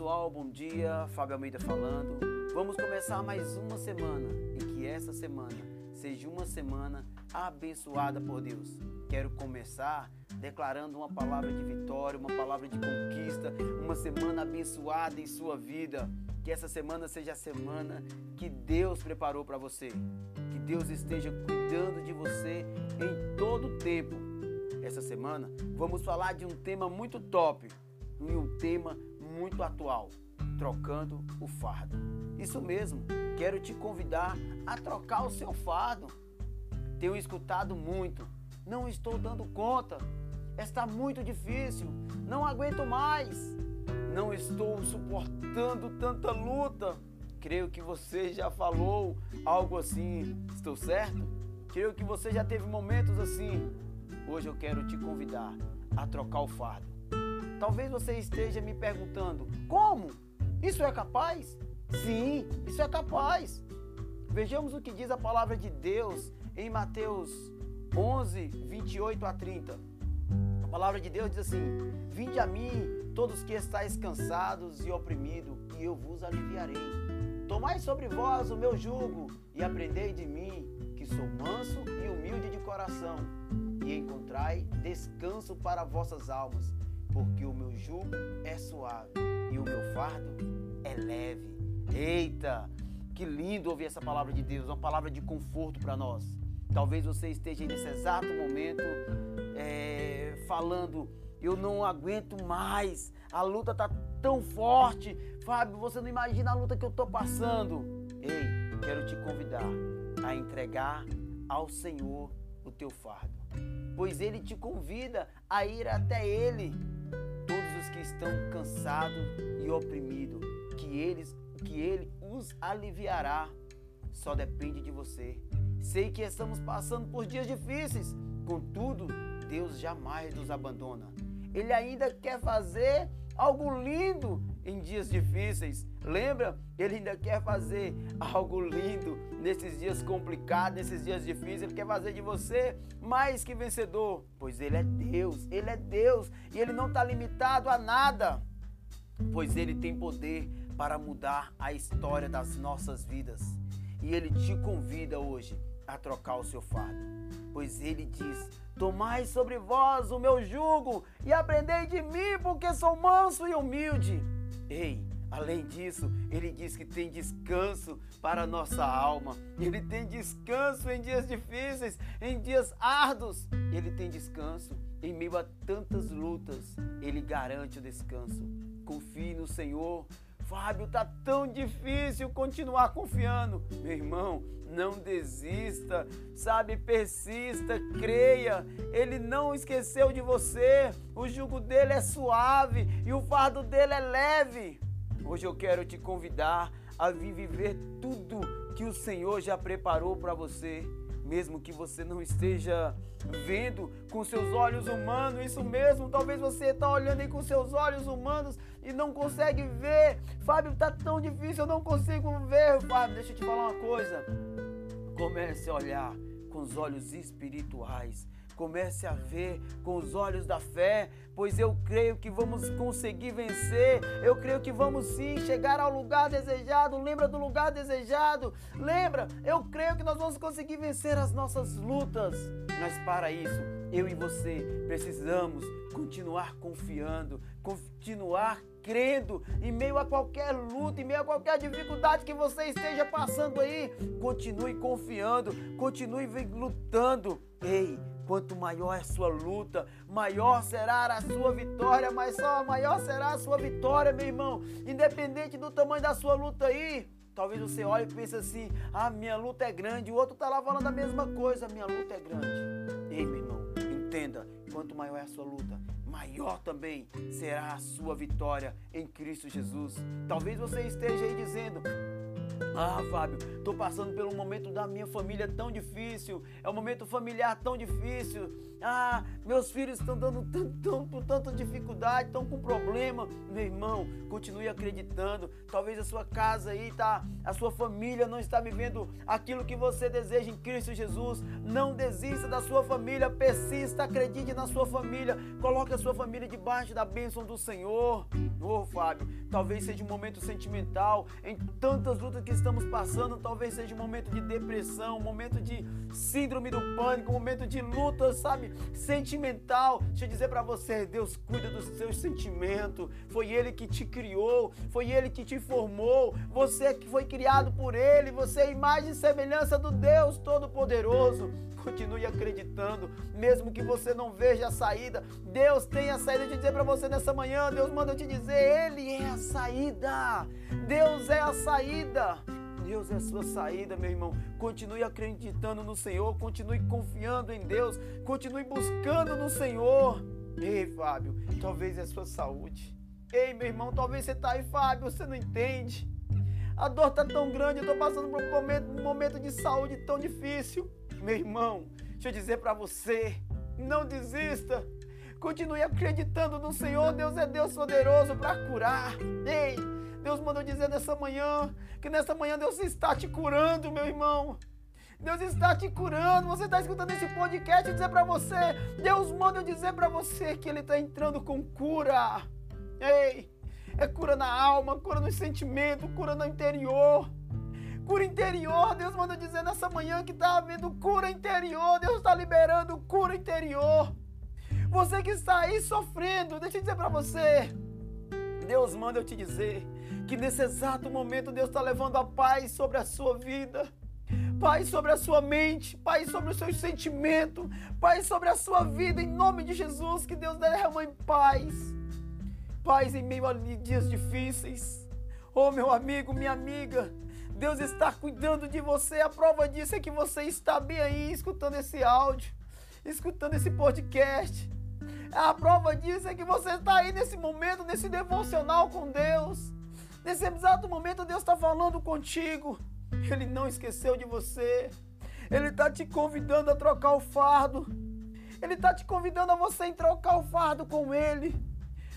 pessoal, bom dia. Fábio Almeida falando. Vamos começar mais uma semana e que essa semana seja uma semana abençoada por Deus. Quero começar declarando uma palavra de vitória, uma palavra de conquista, uma semana abençoada em sua vida. Que essa semana seja a semana que Deus preparou para você. Que Deus esteja cuidando de você em todo o tempo. Essa semana vamos falar de um tema muito top e um tema muito atual: trocando o fardo. Isso mesmo, quero te convidar a trocar o seu fardo. Tenho escutado muito, não estou dando conta, está muito difícil, não aguento mais, não estou suportando tanta luta. Creio que você já falou algo assim, estou certo? Creio que você já teve momentos assim. Hoje eu quero te convidar a trocar o fardo. Talvez você esteja me perguntando: como? Isso é capaz? Sim, isso é capaz. Vejamos o que diz a palavra de Deus em Mateus 11, 28 a 30. A palavra de Deus diz assim: Vinde a mim, todos que estáis cansados e oprimidos, e eu vos aliviarei. Tomai sobre vós o meu jugo e aprendei de mim, que sou manso e humilde de coração, e encontrai descanso para vossas almas porque o meu jugo é suave e o meu fardo é leve. Eita, que lindo ouvir essa palavra de Deus, uma palavra de conforto para nós. Talvez você esteja nesse exato momento é, falando, eu não aguento mais, a luta está tão forte. Fábio, você não imagina a luta que eu estou passando. Ei, quero te convidar a entregar ao Senhor o teu fardo, pois Ele te convida a ir até Ele os que estão cansados e oprimidos, que eles, que ele os aliviará. Só depende de você. Sei que estamos passando por dias difíceis, contudo, Deus jamais nos abandona. Ele ainda quer fazer algo lindo em dias difíceis. Lembra? Ele ainda quer fazer algo lindo nesses dias complicados, nesses dias difíceis. Ele quer fazer de você mais que vencedor, pois Ele é Deus. Ele é Deus e Ele não está limitado a nada, pois Ele tem poder para mudar a história das nossas vidas. E Ele te convida hoje a trocar o seu fardo, pois Ele diz: Tomai sobre vós o meu jugo e aprendei de mim, porque sou manso e humilde. Ei, além disso, ele diz que tem descanso para a nossa alma. Ele tem descanso em dias difíceis, em dias árduos. Ele tem descanso em meio a tantas lutas. Ele garante o descanso. Confie no Senhor Fábio, tá tão difícil continuar confiando. Meu irmão, não desista, sabe? Persista, creia. Ele não esqueceu de você. O jugo dele é suave e o fardo dele é leve. Hoje eu quero te convidar a viver tudo que o Senhor já preparou para você mesmo que você não esteja vendo com seus olhos humanos, isso mesmo, talvez você está olhando aí com seus olhos humanos e não consegue ver. Fábio, tá tão difícil, eu não consigo ver. Fábio, deixa eu te falar uma coisa. Comece a olhar com os olhos espirituais. Comece a ver com os olhos da fé, pois eu creio que vamos conseguir vencer. Eu creio que vamos sim chegar ao lugar desejado. Lembra do lugar desejado? Lembra? Eu creio que nós vamos conseguir vencer as nossas lutas. Mas para isso, eu e você precisamos continuar confiando, continuar crendo em meio a qualquer luta, em meio a qualquer dificuldade que você esteja passando aí. Continue confiando, continue lutando. Ei, Quanto maior é a sua luta, maior será a sua vitória, mas só maior será a sua vitória, meu irmão. Independente do tamanho da sua luta aí, talvez você olhe e pense assim: "Ah, minha luta é grande", o outro está lá falando a mesma coisa, "Minha luta é grande". Ei, meu irmão, entenda, quanto maior é a sua luta, maior também será a sua vitória em Cristo Jesus. Talvez você esteja aí dizendo: Ah, Fábio, estou passando pelo momento da minha família tão difícil. É um momento familiar tão difícil. Ah, meus filhos estão dando tanto, tanta dificuldade, estão com problema. Meu irmão, continue acreditando. Talvez a sua casa aí tá, a sua família não está vivendo aquilo que você deseja em Cristo Jesus. Não desista da sua família, persista, acredite na sua família. Coloque a sua família debaixo da bênção do Senhor. Ô, oh, Fábio, talvez seja um momento sentimental em tantas lutas que estamos passando, talvez seja um momento de depressão, um momento de síndrome do pânico, um momento de luta, sabe, sentimental. Deixa eu dizer para você, Deus cuida dos seus sentimentos. Foi ele que te criou, foi ele que te formou. Você que foi criado por ele, você é imagem e semelhança do Deus Todo-Poderoso. Continue acreditando, mesmo que você não veja a saída. Deus tem a saída de dizer para você nessa manhã. Deus manda eu te dizer, Ele é a saída. Deus é a saída. Deus é a sua saída, meu irmão. Continue acreditando no Senhor, continue confiando em Deus, continue buscando no Senhor. Ei, Fábio, talvez é a sua saúde. Ei, meu irmão, talvez você está aí, Fábio, você não entende. A dor está tão grande, eu estou passando por um momento, um momento de saúde tão difícil. Meu irmão, deixa eu dizer para você, não desista. Continue acreditando no Senhor. Deus é Deus poderoso para curar. Ei, Deus mandou dizer nessa manhã que nessa manhã Deus está te curando, meu irmão. Deus está te curando. Você está escutando esse podcast e dizer para você, Deus manda eu dizer para você que Ele está entrando com cura. Ei, é cura na alma, cura no sentimento, cura no interior cura interior. Deus manda dizer nessa manhã que está havendo cura interior. Deus está liberando cura interior. Você que está aí sofrendo, deixa eu dizer para você. Deus manda eu te dizer que nesse exato momento Deus está levando a paz sobre a sua vida. Paz sobre a sua mente, paz sobre os seus sentimentos, paz sobre a sua vida, em nome de Jesus, que Deus derrama em paz. Paz em meio a dias difíceis. Oh, meu amigo, minha amiga, Deus está cuidando de você. A prova disso é que você está bem aí escutando esse áudio, escutando esse podcast. A prova disso é que você está aí nesse momento, nesse devocional com Deus. Nesse exato momento, Deus está falando contigo. Ele não esqueceu de você. Ele está te convidando a trocar o fardo. Ele está te convidando a você em trocar o fardo com Ele.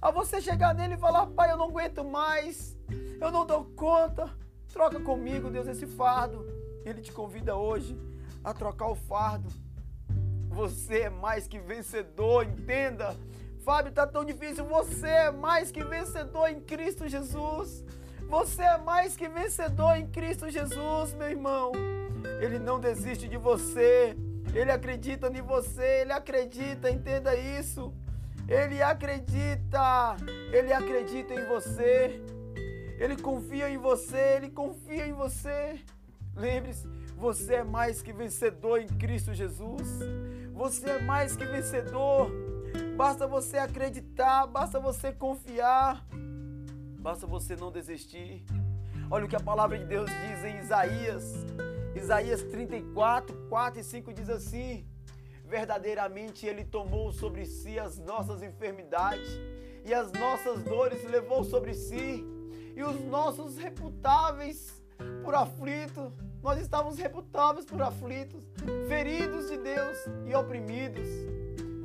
A você chegar nele e falar: Pai, eu não aguento mais. Eu não dou conta. Troca comigo, Deus, esse fardo. Ele te convida hoje a trocar o fardo. Você é mais que vencedor, entenda. Fábio, tá tão difícil. Você é mais que vencedor em Cristo Jesus. Você é mais que vencedor em Cristo Jesus, meu irmão. Ele não desiste de você. Ele acredita em você. Ele acredita, entenda isso. Ele acredita. Ele acredita em você. Ele confia em você, ele confia em você. Lembre-se, você é mais que vencedor em Cristo Jesus. Você é mais que vencedor. Basta você acreditar, basta você confiar, basta você não desistir. Olha o que a palavra de Deus diz em Isaías. Isaías 34, 4 e 5 diz assim: Verdadeiramente Ele tomou sobre si as nossas enfermidades e as nossas dores levou sobre si e os nossos reputáveis por aflitos, nós estávamos reputáveis por aflitos, feridos de Deus e oprimidos.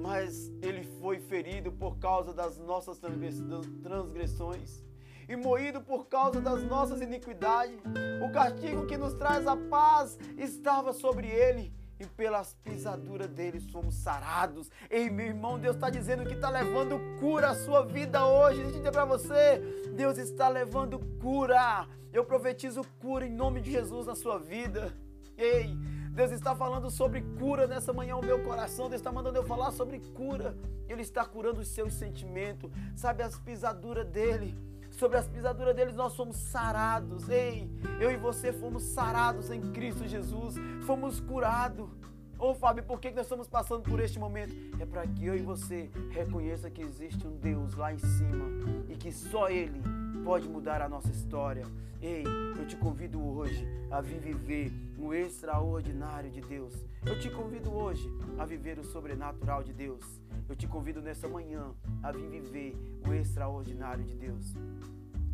Mas ele foi ferido por causa das nossas transgressões e moído por causa das nossas iniquidades. O castigo que nos traz a paz estava sobre ele e pelas pisaduras dele somos sarados. Ei, meu irmão, Deus está dizendo que está levando cura à sua vida hoje. Deixa eu dizer para você: Deus está levando cura. Eu profetizo cura em nome de Jesus na sua vida. Ei, Deus está falando sobre cura nessa manhã, o meu coração. Deus está mandando eu falar sobre cura. Ele está curando os seus sentimentos, sabe, as pisaduras dele sobre as pisaduras deles nós somos sarados. Ei, eu e você fomos sarados em Cristo Jesus, fomos curados. Ô oh, Fábio, por que nós estamos passando por este momento? É para que eu e você reconheça que existe um Deus lá em cima e que só Ele pode mudar a nossa história. Ei, eu te convido hoje a viver o extraordinário de Deus. Eu te convido hoje a viver o sobrenatural de Deus. Eu te convido nessa manhã a vir viver o extraordinário de Deus.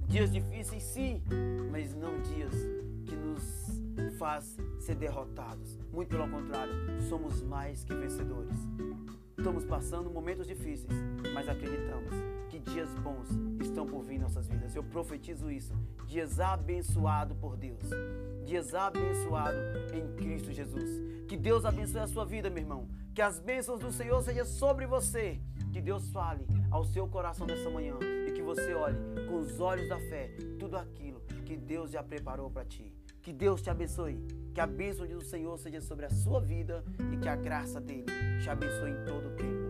Dias difíceis, sim, mas não dias que nos faz ser derrotados. Muito pelo contrário, somos mais que vencedores. Estamos passando momentos difíceis, mas acreditamos que dias bons estão por vir em nossas vidas. Eu profetizo isso. Dias abençoados por Deus. Dias abençoados em Cristo Jesus. Que Deus abençoe a sua vida, meu irmão. Que as bênçãos do Senhor sejam sobre você. Que Deus fale ao seu coração nessa manhã e que você olhe com os olhos da fé tudo aquilo que Deus já preparou para ti. Que Deus te abençoe. Que a bênção do Senhor seja sobre a sua vida e que a graça dele te abençoe em todo o tempo.